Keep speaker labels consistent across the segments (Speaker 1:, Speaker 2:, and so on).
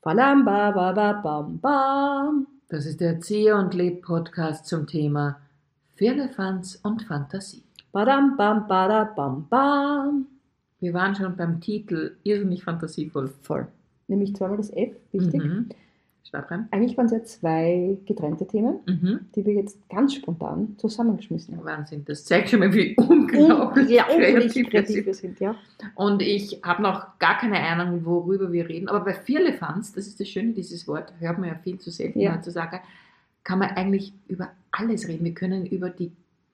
Speaker 1: Badam, ba, ba, ba, bam, bam.
Speaker 2: Das ist der Erzieher und Leb Podcast zum Thema Firlefanz und Fantasie.
Speaker 1: Badam, bam, bada, bam, bam.
Speaker 2: Wir waren schon beim Titel irrsinnig fantasievoll.
Speaker 1: Voll. Nämlich zweimal das F, wichtig.
Speaker 2: Mhm. Schreibreim.
Speaker 1: Eigentlich waren es ja zwei getrennte Themen,
Speaker 2: Mhm.
Speaker 1: die wir jetzt ganz spontan zusammengeschmissen haben.
Speaker 2: Wahnsinn, das zeigt schon mal, wie unglaublich
Speaker 1: ja,
Speaker 2: kreativ
Speaker 1: kreativ
Speaker 2: sind.
Speaker 1: wir sind, ja.
Speaker 2: Und ich habe noch gar keine Ahnung, worüber wir reden. Aber bei Firlefanz, das ist das Schöne, dieses Wort, hört man ja viel zu selten
Speaker 1: Ja.
Speaker 2: heutzutage, kann man eigentlich über alles reden. Wir können über die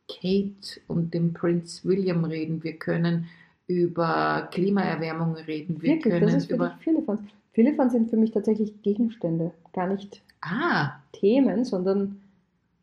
Speaker 2: Kate und den Prinz William reden. Wir können über Klimaerwärmung reden. Wir
Speaker 1: Wirklich,
Speaker 2: können
Speaker 1: das ist
Speaker 2: über.
Speaker 1: wirklich Firlefanz. Firlefanz sind für mich tatsächlich Gegenstände, gar nicht
Speaker 2: Ah,
Speaker 1: Themen, sondern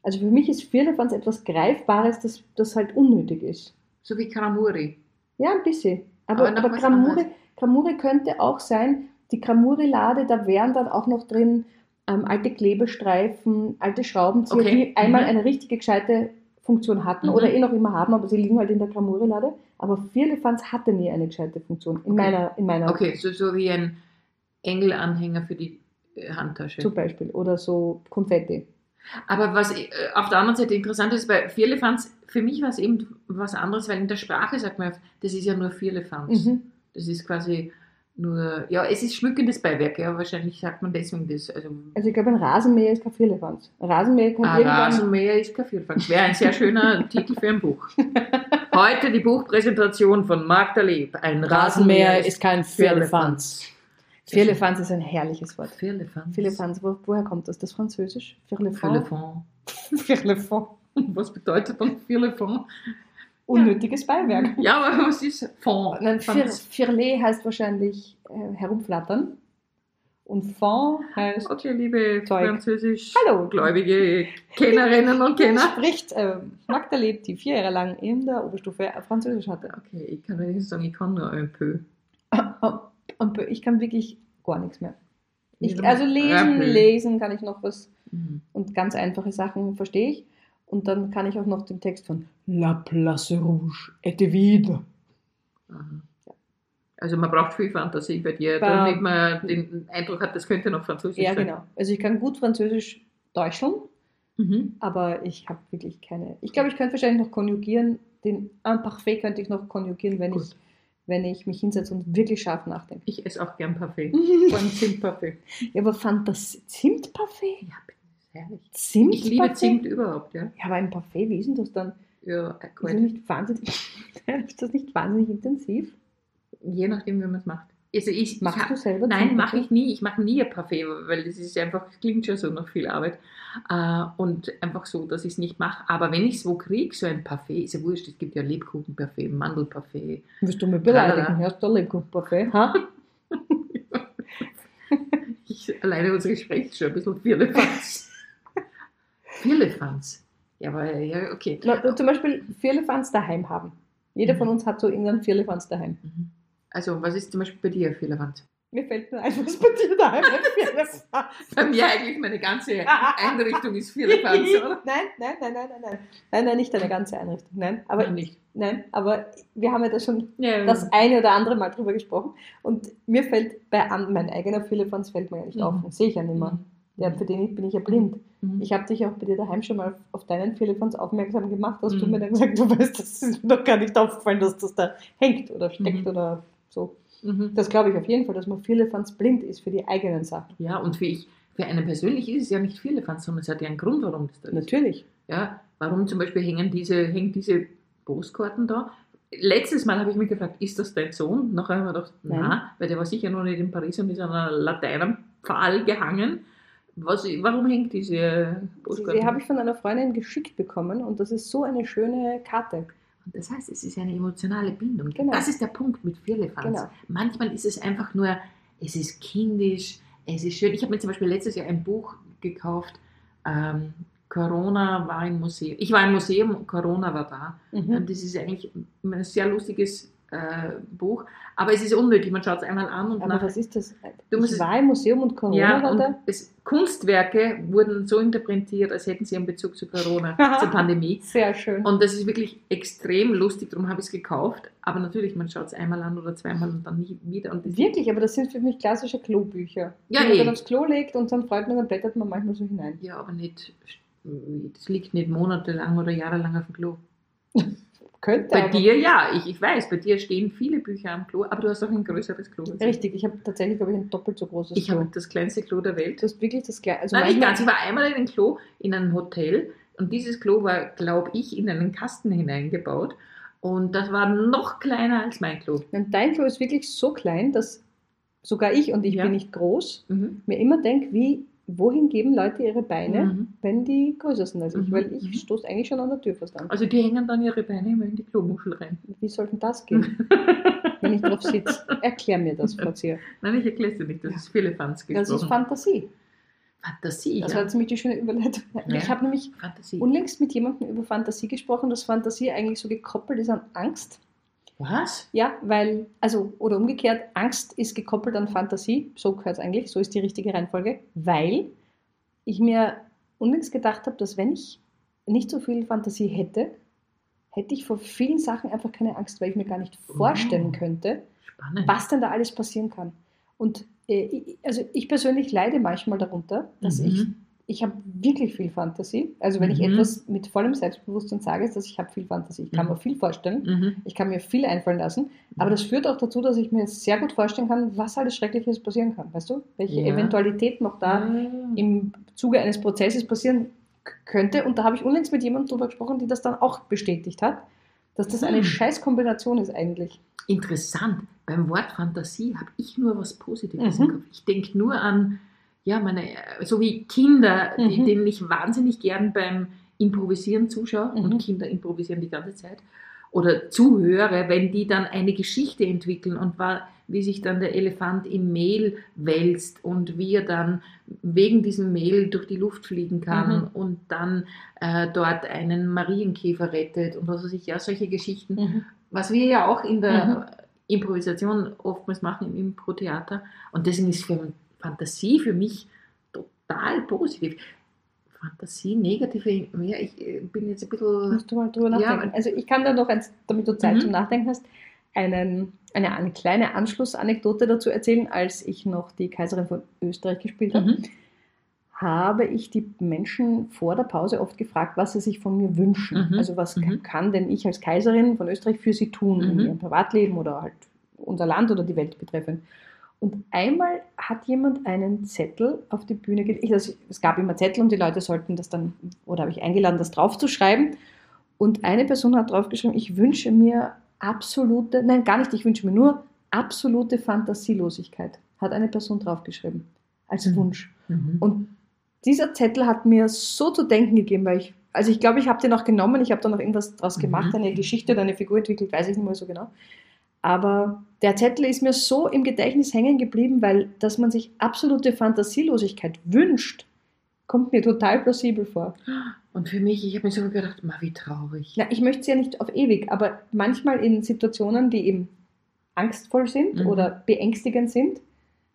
Speaker 1: also für mich ist Firlefanz etwas Greifbares, das, das halt unnötig ist.
Speaker 2: so wie Karamuri.
Speaker 1: Ja, ein bisschen. Aber,
Speaker 2: Aber
Speaker 1: aber,
Speaker 2: anderes.
Speaker 1: Gramure könnte auch sein, die Gramuri-Lade, da wären dann auch noch drin ähm, alte Klebestreifen, alte Schraubenzieher,
Speaker 2: Okay.
Speaker 1: die einmal
Speaker 2: Mhm.
Speaker 1: eine richtige gescheite Funktion hatten
Speaker 2: Mhm.
Speaker 1: oder eh noch immer haben, aber sie liegen halt in der Gramuri-Lade. Aber Firlefanz hatte nie eine gescheite Funktion, in
Speaker 2: Okay.
Speaker 1: meiner, in meiner
Speaker 2: Okay, so, so wie ein Engelanhänger für die äh, Handtasche.
Speaker 1: zum Beispiel. Oder so Konfetti.
Speaker 2: Aber was äh, auf der anderen Seite interessant ist, bei Vierlefanz, für mich war es eben was anderes, weil in der Sprache sagt man, das ist ja nur Vierlefanz.
Speaker 1: Mhm.
Speaker 2: Das ist quasi nur, ja, es ist schmückendes Beiwerk, ja, wahrscheinlich sagt man deswegen das. Also,
Speaker 1: Also ich glaube, ein Rasenmäher ist kein Firlefanz. Ein Rasenmäher kann irgendwann...
Speaker 2: Rasenmäher ist kein Vierlefanz. Wäre ein sehr schöner Titel für ein Buch. Heute die Buchpräsentation von Magda Leb. Ein Rasenmäher ist
Speaker 1: kein
Speaker 2: Firlefanz.
Speaker 1: Firlefanz ist ein herrliches Wort.
Speaker 2: Firlefanz.
Speaker 1: Firlefanz, wo, woher kommt das? Das Französisch? Firlefanz?
Speaker 2: Firlefanz. Was bedeutet dann Firlefanz?
Speaker 1: Unnötiges Beiwerk.
Speaker 2: Ja, aber was ist Fond?
Speaker 1: Nein, Fir, Firlet heißt wahrscheinlich äh, herumflattern. Und Fond heißt...
Speaker 2: Okay, liebe
Speaker 1: Zeug.
Speaker 2: französisch
Speaker 1: Hallo.
Speaker 2: gläubige Kennerinnen und Kenner.
Speaker 1: Spricht äh, Magda lebt, die vier Jahre lang in der Oberstufe Französisch hatte.
Speaker 2: Okay, ich kann wenigstens sagen, ich kann nur ein peu.
Speaker 1: Und ich kann wirklich gar nichts mehr. Ich,
Speaker 2: Ja,
Speaker 1: also lesen, lesen kann ich noch was
Speaker 2: Mhm.
Speaker 1: und ganz einfache Sachen verstehe ich. Und dann kann ich auch noch den Text von La Place Rouge était vide.
Speaker 2: Aha. Also man braucht viel Fantasie bei dir, damit man den Eindruck hat, das könnte noch Französisch
Speaker 1: Ja,
Speaker 2: sein.
Speaker 1: genau. Also ich kann gut Französisch deutscheln,
Speaker 2: Mhm.
Speaker 1: aber ich habe wirklich keine. Ich glaube, ich könnte wahrscheinlich noch konjugieren. Den Imparfait könnte ich noch konjugieren, wenn
Speaker 2: Gut.
Speaker 1: ich, wenn ich mich hinsetze und wirklich scharf nachdenke.
Speaker 2: Ich esse auch gern Parfait. Vor allem Zimtparfait.
Speaker 1: Ja, aber Fantasie. Zimtparfait?
Speaker 2: Ja, herrlich.
Speaker 1: Zimt
Speaker 2: Ich liebe Zimt überhaupt, ja.
Speaker 1: Ja, aber ein Parfait, wie ist denn das dann?
Speaker 2: Ja,
Speaker 1: Ist das nicht wahnsinnig, ist das nicht wahnsinnig intensiv?
Speaker 2: Je nachdem, wie man es macht. Also ich,
Speaker 1: Machst
Speaker 2: ich,
Speaker 1: du selber
Speaker 2: Nein, mache ich nie. Ich mache nie ein Parfait, weil das ist einfach, klingt schon so nach viel Arbeit. Äh, und einfach so, dass ich es nicht mache. Aber wenn ich es wo kriege, so ein Parfait, ist ja wurscht, es gibt ja Lebkuchenparfait, Mandelparfait.
Speaker 1: Willst du mich beleidigen? Hörst du Lebkuchenparfait? Ha?
Speaker 2: Ich, alleine unser Gespräch ist schon ein bisschen Firlefanz. Firlefanz. Ja, aber ja, okay.
Speaker 1: Na, zum Beispiel Firlefanz daheim haben. Jeder von uns hat so irgendeinen Firlefanz daheim.
Speaker 2: Mhm. Also, was ist zum Beispiel bei dir Firlefanz?
Speaker 1: Mir fällt nur ein, was bei dir daheim ein.
Speaker 2: Bei mir eigentlich meine ganze Einrichtung ist Firlefanz, oder?
Speaker 1: Nein, nein, nein, nein, nein, nein. Nein, nein, nicht deine ganze Einrichtung. Nein, aber
Speaker 2: Nein, nicht.
Speaker 1: nein, aber wir haben ja da schon
Speaker 2: Ja,
Speaker 1: das eine oder andere Mal drüber gesprochen. Und mir fällt bei mein eigener Firlefanz fällt mir ja nicht
Speaker 2: Mhm.
Speaker 1: auf. Sehe ich ja nicht mehr. Ja, für den bin ich ja blind.
Speaker 2: Mhm.
Speaker 1: Ich habe dich auch bei dir daheim schon mal auf deinen Firlefanz aufmerksam gemacht, du
Speaker 2: Mhm.
Speaker 1: mir dann gesagt, du weißt, das ist mir doch gar nicht aufgefallen, dass das da hängt oder steckt
Speaker 2: Mhm.
Speaker 1: oder so.
Speaker 2: Mhm.
Speaker 1: Das glaube ich auf jeden Fall, dass man Firlefanz blind ist für die eigenen Sachen.
Speaker 2: Ja, und für, ich, für einen persönlich ist es ja nicht Firlefanz, sondern es hat ja einen Grund, warum das da ist.
Speaker 1: Natürlich.
Speaker 2: Ja, warum zum Beispiel hängen diese, hängen diese Postkarten da? Letztes Mal habe ich mich gefragt, ist das dein Sohn? Nachher habe ich mir gedacht,
Speaker 1: Nein.
Speaker 2: na, weil der war sicher noch nicht in Paris und ist an einer Laterne am Pfahl gehangen. Was, warum hängt diese
Speaker 1: Die,
Speaker 2: Postkarte?
Speaker 1: die habe ich von einer Freundin geschickt bekommen und das ist so eine schöne Karte.
Speaker 2: Und das heißt, es ist eine emotionale Bindung.
Speaker 1: Genau.
Speaker 2: Das ist der Punkt mit Firlefanz.
Speaker 1: Genau.
Speaker 2: Manchmal ist es einfach nur, es ist kindisch, es ist schön. Ich habe mir zum Beispiel letztes Jahr ein Buch gekauft, ähm, Corona war im Museum. Ich war im Museum Corona war da.
Speaker 1: Mhm.
Speaker 2: Und das ist eigentlich ein sehr lustiges äh, Buch. Aber es ist unnötig, man schaut es einmal an und
Speaker 1: Aber
Speaker 2: nach.
Speaker 1: was ist das?
Speaker 2: Du musst
Speaker 1: ich
Speaker 2: es-
Speaker 1: war im Museum und Corona
Speaker 2: Ja, und es, Kunstwerke wurden so interpretiert, als hätten sie einen Bezug zu Corona, zur Pandemie.
Speaker 1: Sehr schön.
Speaker 2: Und das ist wirklich extrem lustig, darum habe ich es gekauft. Aber natürlich, man schaut es einmal an oder zweimal und dann nie wieder.
Speaker 1: Wirklich, aber das sind für mich klassische Klobücher.
Speaker 2: Ja,
Speaker 1: die man
Speaker 2: eh.
Speaker 1: dann aufs Klo legt und dann freut man, dann blättert man manchmal so hinein.
Speaker 2: Ja, aber nicht, das liegt nicht monatelang oder jahrelang auf dem Klo.
Speaker 1: Könnte
Speaker 2: Bei dir ja, ich, ich weiß, bei dir stehen viele Bücher am Klo, aber du hast auch ein größeres Klo. als ich.
Speaker 1: Richtig, ich habe tatsächlich, glaube ich, ein doppelt so großes
Speaker 2: Ich
Speaker 1: Klo.
Speaker 2: habe das kleinste Klo der Welt.
Speaker 1: Du hast wirklich das gleiche. Also
Speaker 2: Nein, nicht ganz. Ich war einmal in ein Klo in einem Hotel und dieses Klo war, glaube ich, in einen Kasten hineingebaut. Und das war noch kleiner als mein Klo.
Speaker 1: Und dein Klo ist wirklich so klein, dass sogar ich, und ich
Speaker 2: Ja.
Speaker 1: bin nicht groß,
Speaker 2: Mhm.
Speaker 1: mir immer denke, wie, wohin geben Leute ihre Beine,
Speaker 2: Mhm.
Speaker 1: wenn die größer sind als ich?
Speaker 2: Mhm,
Speaker 1: Weil
Speaker 2: mhm.
Speaker 1: ich stoße eigentlich schon an der Tür fast an.
Speaker 2: Also die hängen dann ihre Beine immer in die Klomuschel rein.
Speaker 1: Wie soll denn das gehen, wenn ich drauf sitze? Erklär mir das, Frau Zier.
Speaker 2: Nein, ich erkläre es dir nicht. Das
Speaker 1: Ja.
Speaker 2: ist Philippans
Speaker 1: Das ist. Fantasie.
Speaker 2: Fantasie,
Speaker 1: Das war ziemlich die schöne Überleitung.
Speaker 2: Ja.
Speaker 1: Ich habe nämlich
Speaker 2: Fantasie.
Speaker 1: unlängst mit jemandem über Fantasie gesprochen, dass Fantasie eigentlich so gekoppelt ist an Angst.
Speaker 2: Was?
Speaker 1: Ja, weil, also, oder umgekehrt, Angst ist gekoppelt an Fantasie, so gehört es eigentlich, so ist die richtige Reihenfolge, weil ich mir unlängst gedacht habe, dass wenn ich nicht so viel Fantasie hätte, hätte ich vor vielen Sachen einfach keine Angst, weil ich mir gar nicht vorstellen
Speaker 2: Oh.
Speaker 1: könnte,
Speaker 2: Spannend.
Speaker 1: was denn da alles passieren kann. Und äh, ich- also ich persönlich leide manchmal darunter, dass
Speaker 2: Mhm.
Speaker 1: ich, ich habe wirklich viel Fantasie. Also wenn ich
Speaker 2: Mhm.
Speaker 1: etwas mit vollem Selbstbewusstsein sage, ist, dass ich habe viel Fantasie. Ich kann
Speaker 2: Mhm.
Speaker 1: mir viel vorstellen.
Speaker 2: Mhm.
Speaker 1: Ich kann mir viel einfallen lassen, aber das führt auch dazu, dass ich mir sehr gut vorstellen kann, was alles Schreckliches passieren kann. Weißt du? Welche
Speaker 2: Ja.
Speaker 1: Eventualität noch da
Speaker 2: Ah.
Speaker 1: im Zuge eines Prozesses passieren könnte. Und da habe ich unlängst mit jemandem drüber gesprochen, die das dann auch bestätigt hat, dass das eine
Speaker 2: Hm.
Speaker 1: Scheißkombination ist eigentlich.
Speaker 2: Interessant. Beim Wort Fantasie habe ich nur was Positives
Speaker 1: Mhm.
Speaker 2: im Kopf. Ich denke nur an, ja, meine, so wie Kinder, die,
Speaker 1: Mhm.
Speaker 2: denen ich wahnsinnig gern beim Improvisieren zuschaue
Speaker 1: Mhm.
Speaker 2: und Kinder improvisieren die ganze Zeit. Oder zuhöre, wenn die dann eine Geschichte entwickeln und war, wie sich dann der Elefant im Mehl wälzt und wie er dann wegen diesem Mehl durch die Luft fliegen kann
Speaker 1: Mhm.
Speaker 2: und dann äh, dort einen Marienkäfer rettet und was weiß ich, ja, solche Geschichten was wir ja auch in der
Speaker 1: Mhm.
Speaker 2: Improvisation oftmals machen im Impro-Theater. Und deswegen ist für Fantasie für mich total positiv. Fantasie, negative, ja, ich äh, bin jetzt ein bisschen.
Speaker 1: Musst du mal drüber
Speaker 2: Ja,
Speaker 1: nachdenken.
Speaker 2: aber-
Speaker 1: also ich kann da noch, eins, damit du Zeit
Speaker 2: Mhm.
Speaker 1: zum Nachdenken hast, einen, eine, eine kleine Anschlussanekdote dazu erzählen. Als ich noch die Kaiserin von Österreich gespielt habe,
Speaker 2: Mhm.
Speaker 1: habe ich die Menschen vor der Pause oft gefragt, was sie sich von mir wünschen.
Speaker 2: Mhm.
Speaker 1: Also was
Speaker 2: Mhm.
Speaker 1: kann denn ich als Kaiserin von Österreich für sie tun in
Speaker 2: Mhm.
Speaker 1: ihrem Privatleben oder halt unser Land oder die Welt betreffend. Und einmal hat jemand einen Zettel auf die Bühne gelegt. Also es gab immer Zettel und die Leute sollten das dann, oder habe ich eingeladen, das draufzuschreiben. Und eine Person hat draufgeschrieben, ich wünsche mir absolute, nein, gar nicht, ich wünsche mir nur absolute Fantasielosigkeit. Hat eine Person draufgeschrieben. Als
Speaker 2: Mhm.
Speaker 1: Wunsch.
Speaker 2: Mhm.
Speaker 1: Und dieser Zettel hat mir so zu denken gegeben, weil ich, also ich glaube, ich habe den auch genommen, ich habe da noch irgendwas draus
Speaker 2: Mhm.
Speaker 1: gemacht, eine Geschichte oder eine Figur entwickelt, weiß ich nicht mehr so genau. Aber der Zettel ist mir so im Gedächtnis hängen geblieben, weil dass man sich absolute Fantasielosigkeit wünscht, kommt mir total plausibel vor.
Speaker 2: Und für mich, ich habe mir so gedacht, ma, wie traurig.
Speaker 1: Ja, ich möchte es ja nicht auf ewig, aber manchmal in Situationen, die eben angstvoll sind
Speaker 2: Mhm.
Speaker 1: oder beängstigend sind,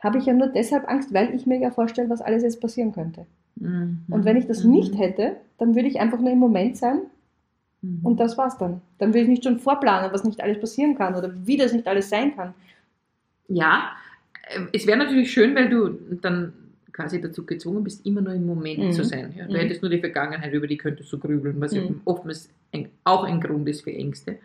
Speaker 1: habe ich ja nur deshalb Angst, weil ich mir ja vorstelle, was alles jetzt passieren könnte.
Speaker 2: Mhm.
Speaker 1: Und wenn ich das
Speaker 2: Mhm.
Speaker 1: nicht hätte, dann würde ich einfach nur im Moment sein
Speaker 2: Mhm.
Speaker 1: und das war's dann. Dann würde ich nicht schon vorplanen, was nicht alles passieren kann oder wie das nicht alles sein kann.
Speaker 2: Ja, äh, es wäre natürlich schön, weil du dann quasi dazu gezwungen bist, immer nur im Moment
Speaker 1: Mhm.
Speaker 2: zu sein. Ja? Du
Speaker 1: Mhm.
Speaker 2: hättest nur die Vergangenheit, über die könntest du grübeln, was
Speaker 1: Mhm.
Speaker 2: oftmals auch ein Grund ist für Ängste.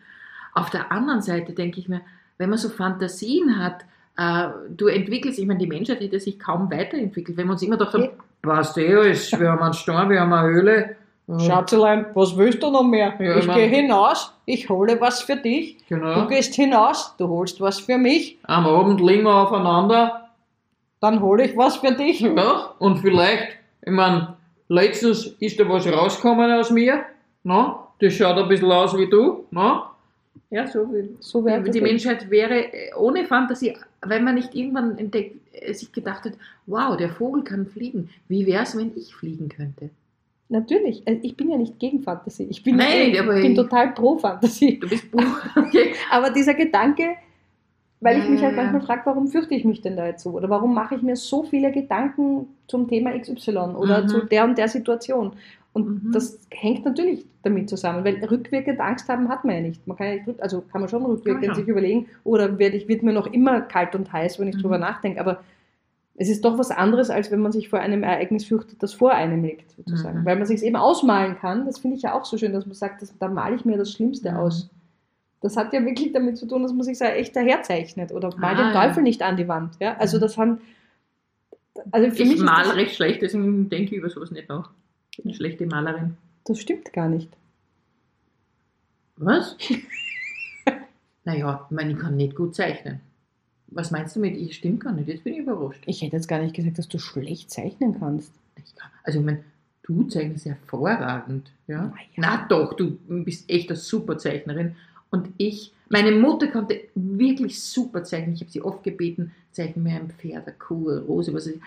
Speaker 2: Auf der anderen Seite denke ich mir, wenn man so Fantasien hat, äh, du entwickelst, ich meine, die Menschheit hätte sich kaum weiterentwickelt, wenn wir uns immer gedacht haben, passt eh alles, wir haben einen Storm, wir haben eine Höhle.
Speaker 1: Schatzelein, was willst du noch mehr?
Speaker 2: Ja,
Speaker 1: ich
Speaker 2: ich
Speaker 1: gehe hinaus, ich hole was für dich.
Speaker 2: Genau.
Speaker 1: Du gehst hinaus, du holst was für mich,
Speaker 2: Am Abend liegen wir aufeinander.
Speaker 1: dann hole ich was für dich.
Speaker 2: Ja, und vielleicht, ich meine, letztens ist da was rausgekommen aus mir. No? Das schaut ein bisschen aus wie du. No? Ja, so wie.
Speaker 1: So wäre
Speaker 2: Die, die Menschheit wäre äh, ohne Fantasie, wenn man nicht irgendwann entdeckt, äh, sich gedacht hat, wow, der Vogel kann fliegen. Wie wäre es, wenn ich fliegen könnte?
Speaker 1: Natürlich. Also ich bin ja nicht gegen Fantasie. Ich bin,
Speaker 2: Nein,
Speaker 1: ich
Speaker 2: aber
Speaker 1: bin
Speaker 2: ich-
Speaker 1: total pro Fantasie.
Speaker 2: Du bist okay.
Speaker 1: Aber dieser Gedanke, weil ich mich
Speaker 2: Ja,
Speaker 1: halt
Speaker 2: ja.
Speaker 1: manchmal frage, warum fürchte ich mich denn da jetzt so? Oder warum mache ich mir so viele Gedanken zum Thema XY oder
Speaker 2: Mhm.
Speaker 1: zu der und der Situation? Und
Speaker 2: Mhm.
Speaker 1: das hängt natürlich damit zusammen, weil rückwirkend Angst haben hat man ja nicht. Man kann ja nicht, also kann man schon rückwirkend sich überlegen, oder werde ich, wird mir noch immer kalt und heiß, wenn ich
Speaker 2: Mhm.
Speaker 1: drüber nachdenke. Aber es ist doch was anderes, als wenn man sich vor einem Ereignis fürchtet, das vor einem liegt, sozusagen.
Speaker 2: Mhm.
Speaker 1: Weil man sich es eben ausmalen kann. Das finde ich ja auch so schön, dass man sagt, das, da male ich mir das Schlimmste
Speaker 2: Mhm.
Speaker 1: aus. Das hat ja wirklich damit zu tun, dass man sich so echt daherzeichnet oder mal
Speaker 2: Ah,
Speaker 1: den
Speaker 2: ja.
Speaker 1: Teufel nicht an die Wand. Ja? Also
Speaker 2: Mhm.
Speaker 1: das haben. Also für
Speaker 2: Ich
Speaker 1: mich
Speaker 2: mal recht schlecht, deswegen denke ich über sowas nicht nach. Ich bin eine schlechte Malerin.
Speaker 1: das stimmt gar nicht.
Speaker 2: Was? naja, ich meine, ich kann nicht gut zeichnen. Was meinst du mit, ich stimmt gar nicht? Jetzt bin ich überrascht.
Speaker 1: Ich hätte jetzt gar nicht gesagt, dass du schlecht zeichnen kannst.
Speaker 2: Ich kann, also, ich meine, du zeichnest hervorragend. Ja?
Speaker 1: Na ja.
Speaker 2: Na doch, du bist echt eine super Zeichnerin. Und ich, meine Mutter konnte wirklich super zeichnen. Ich habe sie oft gebeten, zeichne mir ein Pferd, eine Kuh, eine Rose, was weiß ich.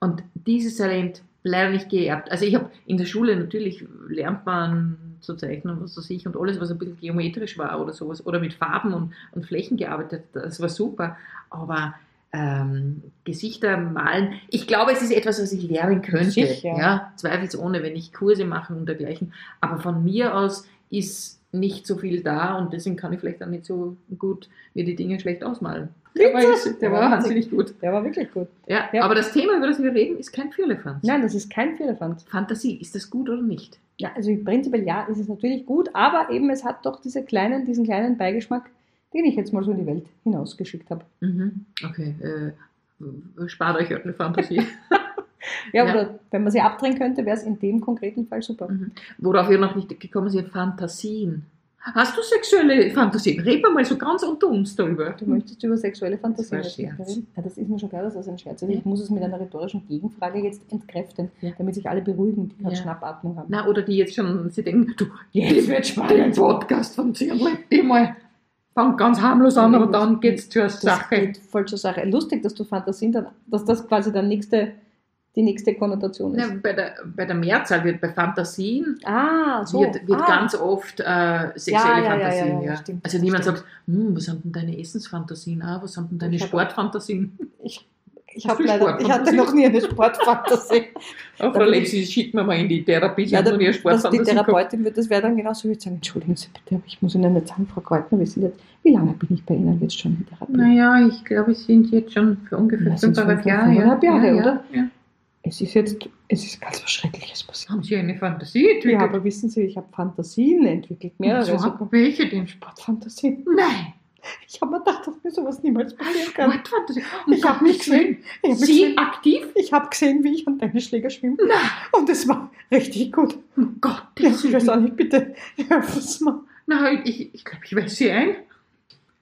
Speaker 2: Und dieses Talent leider nicht geerbt. Also ich habe in der Schule natürlich lernt man zu zeichnen, was weiß ich, und alles, was ein bisschen geometrisch war oder sowas, oder mit Farben und, und Flächen gearbeitet, das war super. Aber ähm, Gesichter malen, ich glaube, es ist etwas, was ich lernen könnte.
Speaker 1: Sicher.
Speaker 2: Ja, zweifelsohne, wenn ich Kurse mache und dergleichen. Aber von mir aus ist nicht so viel da und deswegen kann ich vielleicht auch nicht so gut mir die Dinge schlecht ausmalen. Der war, der war wahnsinnig gut.
Speaker 1: Der war wirklich gut.
Speaker 2: Ja,
Speaker 1: Ja.
Speaker 2: aber das Thema, über das wir reden, ist kein Firlefanz.
Speaker 1: Nein, das ist kein Firlefanz.
Speaker 2: Fantasie, ist das gut oder nicht?
Speaker 1: Ja, also prinzipiell ja, ist es natürlich gut, aber eben es hat doch diese kleinen, diesen kleinen Beigeschmack, den ich jetzt mal so in die Welt hinausgeschickt habe.
Speaker 2: Mhm. Okay, äh, spart euch eure Fantasie.
Speaker 1: Ja,
Speaker 2: Ja.
Speaker 1: oder wenn man sie abdrehen könnte, wäre es in dem konkreten Fall super.
Speaker 2: Mhm. Worauf wir noch nicht gekommen sind, Fantasien. Hast du sexuelle Fantasien? Wir mal so ganz unter uns darüber.
Speaker 1: Du möchtest über sexuelle Fantasien reden? Ja, das ist mir schon klar, dass das ein Scherz ist.
Speaker 2: Ja.
Speaker 1: Ich muss es mit einer rhetorischen Gegenfrage jetzt entkräften,
Speaker 2: Ja.
Speaker 1: damit sich alle beruhigen, die gerade
Speaker 2: Ja.
Speaker 1: Schnappatmung haben.
Speaker 2: Na, oder die jetzt schon, sie denken, du, jetzt wird spannend, Podcast von Zirnle, die mal, fang ganz harmlos an, aber dann geht's zur
Speaker 1: das
Speaker 2: Sache.
Speaker 1: geht voll zur Sache. Lustig, dass du Fantasien dann, dass das quasi dann nächste, die nächste Konnotation ist.
Speaker 2: Na, bei, der, bei der Mehrzahl wird bei Fantasien
Speaker 1: ah, so.
Speaker 2: wird, wird
Speaker 1: ah.
Speaker 2: ganz oft äh, sexuelle
Speaker 1: Ja, ja, ja,
Speaker 2: Fantasien.
Speaker 1: ja,
Speaker 2: Ja,
Speaker 1: ja, stimmt,
Speaker 2: also niemand
Speaker 1: stimmt.
Speaker 2: sagt, hm, was sind denn deine Essensfantasien? Ah, was sind denn deine
Speaker 1: Ich
Speaker 2: Sportfantasien?
Speaker 1: Ich, ich, hab leider, ich hatte noch nie eine Sportfantasie.
Speaker 2: Oh, Frau Lepsi, schickt mir mal in die Therapie, sie
Speaker 1: Ja,
Speaker 2: hat noch nie eine
Speaker 1: die
Speaker 2: Sportfantasie gehabt.
Speaker 1: Therapeutin wird das wäre dann genauso, ich würde sagen, entschuldigen Sie bitte, aber ich muss Ihnen jetzt sagen, Frau Kreutner, wie, sind jetzt, wie lange bin ich bei Ihnen jetzt schon in Therapie?
Speaker 2: Naja, ich glaube, es sind jetzt schon für ungefähr
Speaker 1: Ja, sind
Speaker 2: fünfeinhalb
Speaker 1: schon
Speaker 2: Jahre.
Speaker 1: fünfeinhalb Jahre,
Speaker 2: ja,
Speaker 1: oder?
Speaker 2: Ja.
Speaker 1: Es ist jetzt, es ist ganz was Schreckliches passiert.
Speaker 2: Haben Sie eine Fantasie entwickelt?
Speaker 1: Ja, aber wissen Sie, ich habe Fantasien entwickelt, mehrere
Speaker 2: so,
Speaker 1: sogar.
Speaker 2: welche denn?
Speaker 1: Sportfantasien.
Speaker 2: Nein,
Speaker 1: Ich habe mir gedacht, dass mir sowas niemals passieren kann.
Speaker 2: Sportfantasie.
Speaker 1: Ich habe nicht gesehen. Habe
Speaker 2: Sie
Speaker 1: gesehen,
Speaker 2: aktiv?
Speaker 1: ich hab gesehen, wie ich an deine Schläger schwimme.
Speaker 2: Nein,
Speaker 1: Und es war richtig gut.
Speaker 2: um Gottes
Speaker 1: Ja, ich weiß auch nicht, bitte Sie mir.
Speaker 2: Nein, ich, ich glaube, ich weiß sie ein.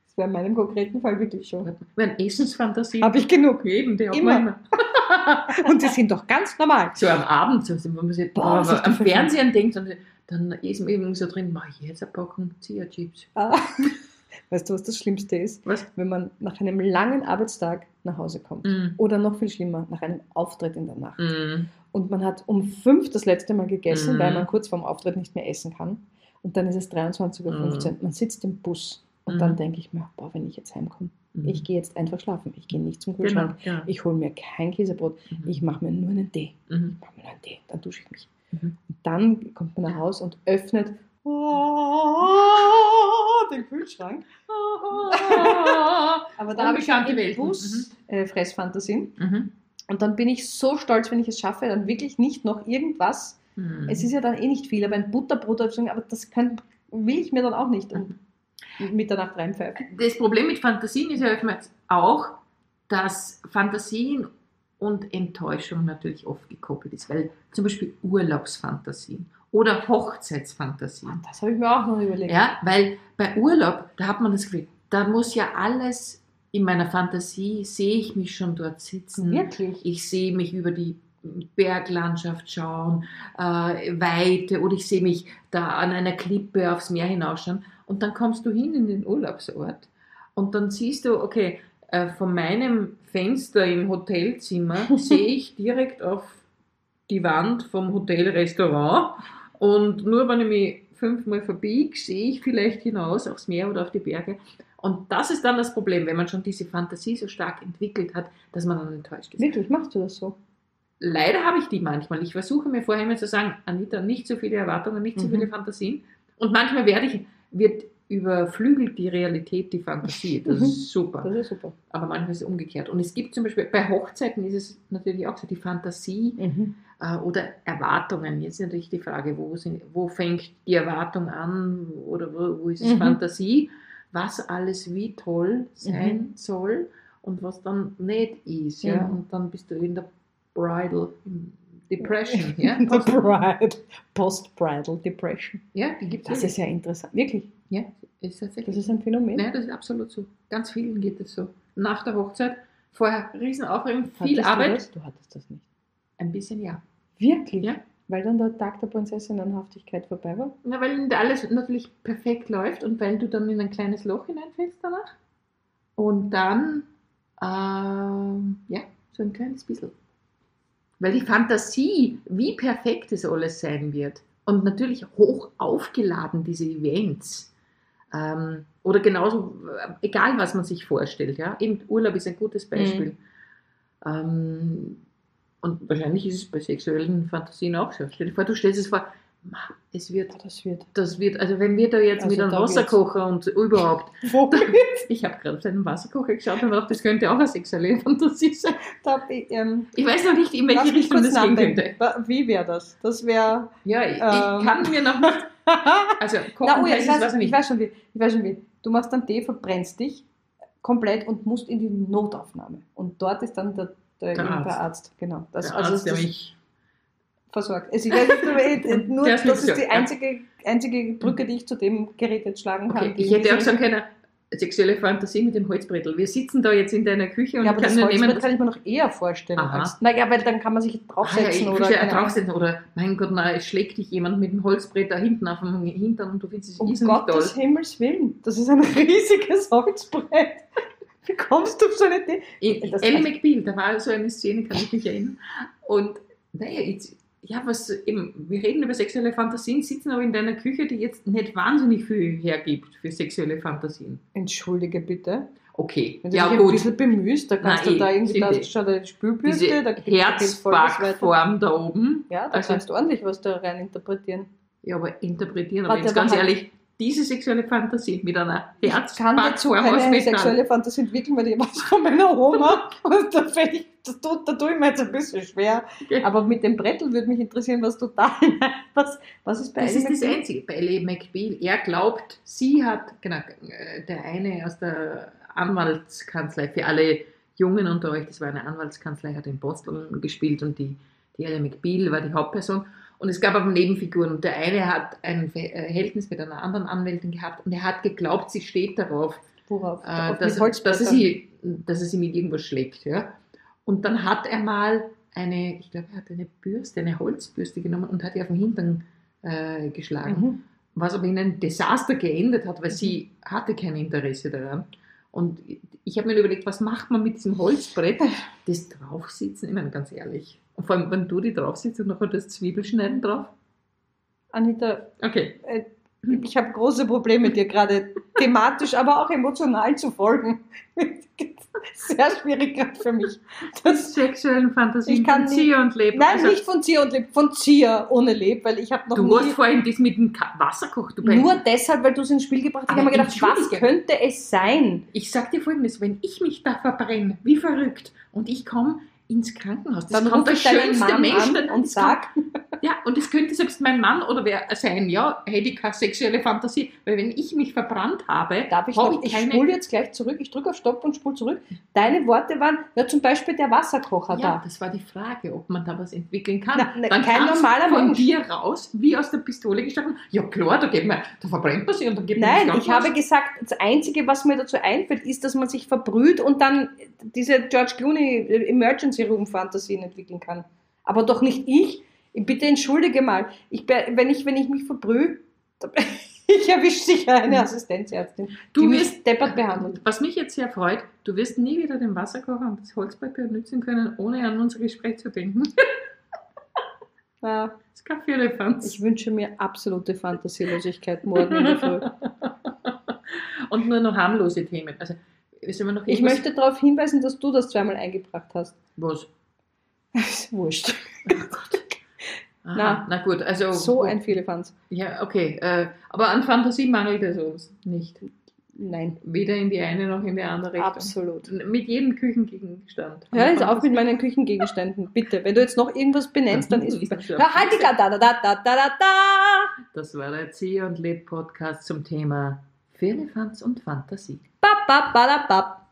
Speaker 1: Das wäre in meinem konkreten Fall wirklich schon.
Speaker 2: Wenn Essensfantasien.
Speaker 1: Habe ich genug.
Speaker 2: Eben, die hat
Speaker 1: Immer.
Speaker 2: immer.
Speaker 1: Und die sind doch ganz normal.
Speaker 2: So am Abend, so, wenn man sich
Speaker 1: Boah, ist
Speaker 2: am
Speaker 1: ein-
Speaker 2: Fernsehen denkt, dann, dann ist man irgendwie so drin, mache ich jetzt eine Packung Chia-Chips.
Speaker 1: Ah. Weißt du, was das Schlimmste ist?
Speaker 2: Was?
Speaker 1: Wenn man nach einem langen Arbeitstag nach Hause kommt.
Speaker 2: Mm.
Speaker 1: Oder noch viel schlimmer, nach einem Auftritt in der Nacht.
Speaker 2: Mm.
Speaker 1: Und man hat um fünf das letzte Mal gegessen,
Speaker 2: Mhm.
Speaker 1: weil man kurz vorm Auftritt nicht mehr essen kann. Und dann ist es 23.15 Uhr. Man sitzt im Bus. Und
Speaker 2: Mhm.
Speaker 1: dann denke ich mir, boah, wenn ich jetzt heimkomme,
Speaker 2: Mhm.
Speaker 1: ich gehe jetzt einfach schlafen. Ich gehe nicht zum
Speaker 2: Genau,
Speaker 1: Kühlschrank.
Speaker 2: ja.
Speaker 1: Ich hole mir kein Käsebrot.
Speaker 2: Mhm.
Speaker 1: Ich mache mir nur einen Tee.
Speaker 2: Mhm.
Speaker 1: Ich mache mir nur einen Tee. Dann dusche ich mich.
Speaker 2: Mhm.
Speaker 1: Und dann kommt man nach Hause und öffnet den Kühlschrank. Aber da habe ich schon
Speaker 2: Welten.
Speaker 1: Bus äh, Fressfantasien.
Speaker 2: Mhm.
Speaker 1: Und dann bin ich so stolz, wenn ich es schaffe, dann wirklich nicht noch irgendwas.
Speaker 2: Mhm.
Speaker 1: Es ist ja dann eh nicht viel, aber ein Butterbrot, oder so, aber das kann, will ich mir dann auch nicht um Mitternacht reinpfeifen.
Speaker 2: das Problem mit Fantasien ist ja oftmals auch, dass Fantasien und Enttäuschung natürlich oft gekoppelt ist, weil zum Beispiel Urlaubsfantasien oder Hochzeitsfantasien.
Speaker 1: Das habe ich mir auch noch überlegt.
Speaker 2: Ja, weil bei Urlaub, da hat man das Gefühl, da muss ja alles in meiner Fantasie, sehe ich mich schon dort sitzen.
Speaker 1: Wirklich?
Speaker 2: Ich sehe mich über die Berglandschaft schauen, äh, Weite oder ich sehe mich da an einer Klippe aufs Meer hinausschauen. Und dann kommst du hin in den Urlaubsort und dann siehst du, okay, äh, von meinem Fenster im Hotelzimmer sehe ich direkt auf die Wand vom Hotel-Restaurant und nur wenn ich mich fünfmal verbiege, sehe ich vielleicht hinaus aufs Meer oder auf die Berge. Und das ist dann das Problem, wenn man schon diese Fantasie so stark entwickelt hat, dass man dann enttäuscht ist.
Speaker 1: Wirklich, machst du das so?
Speaker 2: Leider habe ich die manchmal. Ich versuche mir vorher immer zu sagen, Anita, nicht so viele Erwartungen, nicht so
Speaker 1: Mhm.
Speaker 2: viele Fantasien. Und manchmal werde ich, wird überflügelt die Realität die Fantasie. Das
Speaker 1: Mhm.
Speaker 2: ist super.
Speaker 1: Das ist super.
Speaker 2: Aber manchmal ist es umgekehrt. Und es gibt zum Beispiel, bei Hochzeiten ist es natürlich auch so, die Fantasie äh, oder Erwartungen. Jetzt ist natürlich die Frage, wo, sind, wo fängt die Erwartung an oder wo, wo ist es
Speaker 1: Mhm.
Speaker 2: Fantasie, was alles wie toll sein soll und was dann nicht ist. Ja?
Speaker 1: Mhm.
Speaker 2: Und dann bist du in der Bridal Depression. Ja,
Speaker 1: Bride. Post-Bridal Depression.
Speaker 2: ja die gibt
Speaker 1: Das
Speaker 2: es.
Speaker 1: ist ja interessant. Wirklich.
Speaker 2: Ja, ist tatsächlich.
Speaker 1: Das ist ein Phänomen.
Speaker 2: Ja, das ist absolut so. Ganz vielen geht es so. Nach der Hochzeit, vorher Riesenaufregung, viel
Speaker 1: Hattest Du,
Speaker 2: Arbeit.
Speaker 1: das? du hattest das nicht.
Speaker 2: Ein bisschen ja.
Speaker 1: Wirklich?
Speaker 2: Ja.
Speaker 1: Weil dann der Tag der Prinzessinnenhaftigkeit vorbei war?
Speaker 2: Na, weil alles natürlich perfekt läuft und weil du dann in ein kleines Loch hineinfällst danach. Und dann, ähm, ja, so ein kleines bisschen. Weil die Fantasie, wie perfekt es alles sein wird und natürlich hoch aufgeladen, diese Events. Ähm, oder genauso, äh, egal was man sich vorstellt, ja. Eben Urlaub ist ein gutes Beispiel. Ähm, und wahrscheinlich ist es bei sexuellen Fantasien auch so. Stell dir vor, du stellst es vor, es wird
Speaker 1: Ja, das wird.
Speaker 2: das wird, also wenn wir da jetzt
Speaker 1: Also
Speaker 2: mit einem
Speaker 1: da wird's-
Speaker 2: Wasserkocher und überhaupt,
Speaker 1: Womit?
Speaker 2: ich habe gerade auf einen Wasserkocher geschaut und gedacht, das könnte auch eine sexuelle Fantasie sein.
Speaker 1: Da, ähm,
Speaker 2: Ich weiß noch nicht, in welche Richtung das gehen könnte.
Speaker 1: Wie wäre das? Das wäre.
Speaker 2: Ja, ich,
Speaker 1: Ähm.
Speaker 2: ich kann mir noch nicht, also kochen
Speaker 1: Na, oh ja, ich, weiß,
Speaker 2: weiß ich
Speaker 1: ich
Speaker 2: nicht.
Speaker 1: weiß schon wie. Ich weiß schon wie. Du machst dann Tee, verbrennst dich komplett und musst in die Notaufnahme. Und dort ist dann der, der,
Speaker 2: Der Arzt.
Speaker 1: Genau. Das,
Speaker 2: Der
Speaker 1: also
Speaker 2: Arzt, der
Speaker 1: das
Speaker 2: mich,
Speaker 1: versorgt. Also ich weiß nicht, ich- nur, das
Speaker 2: ist
Speaker 1: die einzige, einzige Brücke, die ich zu dem Gerät jetzt schlagen kann.
Speaker 2: okay, ich hätte auch sagen können, sexuelle Fantasie mit dem Holzbrettel. Wir sitzen da jetzt in deiner Küche und
Speaker 1: Ja, aber
Speaker 2: kann
Speaker 1: das
Speaker 2: nur
Speaker 1: Holzbrett
Speaker 2: nehmen,
Speaker 1: kann ich mir noch eher vorstellen. Als, naja, weil dann kann man sich
Speaker 2: Ah, ja,
Speaker 1: draufsetzen oder.
Speaker 2: draufsetzen oder mein Gott, nein, es schlägt dich jemand mit dem Holzbrett da hinten auf dem Hintern und du findest es
Speaker 1: Um Gottes
Speaker 2: toll.
Speaker 1: Himmels Willen, das ist ein riesiges Holzbrett. Wie kommst du auf so eine Idee?
Speaker 2: Ellie McBeal, da war so eine Szene, kann ich mich erinnern. Und naja, jetzt, ja, was eben, wir reden über sexuelle Fantasien, sitzen aber in deiner Küche, die jetzt nicht wahnsinnig viel hergibt für sexuelle Fantasien.
Speaker 1: Entschuldige bitte.
Speaker 2: Okay,
Speaker 1: Wenn du
Speaker 2: ja
Speaker 1: dich ein
Speaker 2: gut.
Speaker 1: bisschen bemühst, da kannst
Speaker 2: Nein,
Speaker 1: du da irgendwie, da schon eine Spülbürste, da gibt es
Speaker 2: Herzbackform da oben.
Speaker 1: Ja, da
Speaker 2: Also-
Speaker 1: kannst du ordentlich was da rein interpretieren.
Speaker 2: Ja, aber interpretieren, aber jetzt ganz ehrlich, diese sexuelle Fantasie mit einer
Speaker 1: Ich kann dazu keine sexuelle Fantasie entwickeln, weil ich was von meiner Oma und da, ich, das tut, da tue ich mir jetzt ein bisschen schwer.
Speaker 2: Okay.
Speaker 1: Aber mit dem Brettel würde mich interessieren, was total. Was, was ist bei
Speaker 2: Das
Speaker 1: Ellie
Speaker 2: ist das
Speaker 1: McBeal?
Speaker 2: Einzige bei Ellie McBeal. Er glaubt, sie hat, genau, äh, der eine aus der Anwaltskanzlei, für alle Jungen unter euch, das war eine Anwaltskanzlei, hat in Boston gespielt und die, die Ellie McBeal war die Hauptperson. Und es gab aber Nebenfiguren und der eine hat ein Verhältnis mit einer anderen Anwältin gehabt und er hat geglaubt, sie steht darauf,
Speaker 1: Worauf?
Speaker 2: äh, dass, er, dass, er sie, dass er sie mit irgendwas schlägt. Ja? Und dann hat er mal eine, ich glaube, er hat eine Bürste, eine Holzbürste genommen und hat ihr auf den Hintern äh, geschlagen.
Speaker 1: Mhm.
Speaker 2: Was aber in einem Desaster geendet hat, weil sie hatte kein Interesse daran. Und ich habe mir überlegt, was macht man mit diesem Holzbrett? Das draufsitzen, ich meine, ganz ehrlich. Und vor allem, wenn du die drauf sitzt und nachher das Zwiebelschneiden drauf.
Speaker 1: Anita,
Speaker 2: Okay.
Speaker 1: äh, ich habe große Probleme, dir gerade thematisch, aber auch emotional zu folgen. Sehr schwierig gerade für mich. Das,
Speaker 2: Sexuellen Fantasien
Speaker 1: Ich kann
Speaker 2: von Zier und Leben.
Speaker 1: nein,
Speaker 2: Also,
Speaker 1: nicht von Zier und Leb, von Zier ohne Leb, weil ich habe noch
Speaker 2: Du
Speaker 1: nie...
Speaker 2: hast vorhin das mit dem. Du bei-
Speaker 1: Nur deshalb, weil du es ins Spiel gebracht hast. Ich habe mir gedacht, was könnte es sein?
Speaker 2: Ich sag dir folgendes, wenn ich mich da verbrenne, wie verrückt, und ich komme ins Krankenhaus, das
Speaker 1: Dann
Speaker 2: kommt der schönste
Speaker 1: Mann
Speaker 2: Mensch,
Speaker 1: an und
Speaker 2: das
Speaker 1: sag,
Speaker 2: kommt- ja, und es könnte selbst mein Mann oder wer sein, ja, hätte ich keine sexuelle Fantasie, weil wenn ich mich verbrannt habe,
Speaker 1: darf ich noch, ich
Speaker 2: keine...
Speaker 1: spule jetzt gleich zurück, ich drücke auf Stopp und spule zurück. Deine Worte waren, ja zum Beispiel der Wasserkocher
Speaker 2: ja,
Speaker 1: da.
Speaker 2: das war die Frage, ob man da was entwickeln kann.
Speaker 1: Na, na,
Speaker 2: Dann
Speaker 1: kein
Speaker 2: kam's
Speaker 1: normaler
Speaker 2: von
Speaker 1: Mensch.
Speaker 2: dir raus, wie aus der Pistole gestochen. Ja klar, da geht man, da verbrennt man sich und dann geht man
Speaker 1: Nein, ich habe gesagt, das Einzige, was mir dazu einfällt, ist, dass man sich verbrüht und dann diese George Clooney äh, Emergency Room Fantasien entwickeln kann. Aber doch nicht ich. Bitte entschuldige mal. Ich, wenn, ich, wenn ich mich verbrühe, ich erwische sicher eine Assistenzärztin,
Speaker 2: Du
Speaker 1: die
Speaker 2: wirst-
Speaker 1: mich deppert behandelt.
Speaker 2: Was mich jetzt sehr freut, du wirst nie wieder den Wasserkocher und das Holzbrett benutzen können, ohne an unser Gespräch zu denken.
Speaker 1: Ah,
Speaker 2: Das Firlefanz.
Speaker 1: ich wünsche mir absolute Fantasielosigkeit morgen in der Früh.
Speaker 2: Und nur noch harmlose Themen. Also, sind wir noch
Speaker 1: Ich möchte darauf hinweisen, dass du das zweimal eingebracht hast.
Speaker 2: Was?
Speaker 1: ist wurscht.
Speaker 2: Aha,
Speaker 1: Na.
Speaker 2: na gut, also.
Speaker 1: So
Speaker 2: gut.
Speaker 1: ein Firlefanz.
Speaker 2: Ja, okay. Äh, aber an Fantasie mangelt es uns nicht.
Speaker 1: Nein,
Speaker 2: Weder in die eine noch in die andere Richtung.
Speaker 1: absolut.
Speaker 2: Mit jedem Küchengegenstand.
Speaker 1: Hör jetzt auf mit meinen Küchengegenständen, bitte. Wenn du jetzt noch irgendwas benennst, dann ist
Speaker 2: ist ja
Speaker 1: Hör, halt die da, da, da, da, da, da, da.
Speaker 2: Das war der Erzieher und Leb Podcast zum Thema Firlefanz und Fantasie.
Speaker 1: Bap, pap, padap, pap.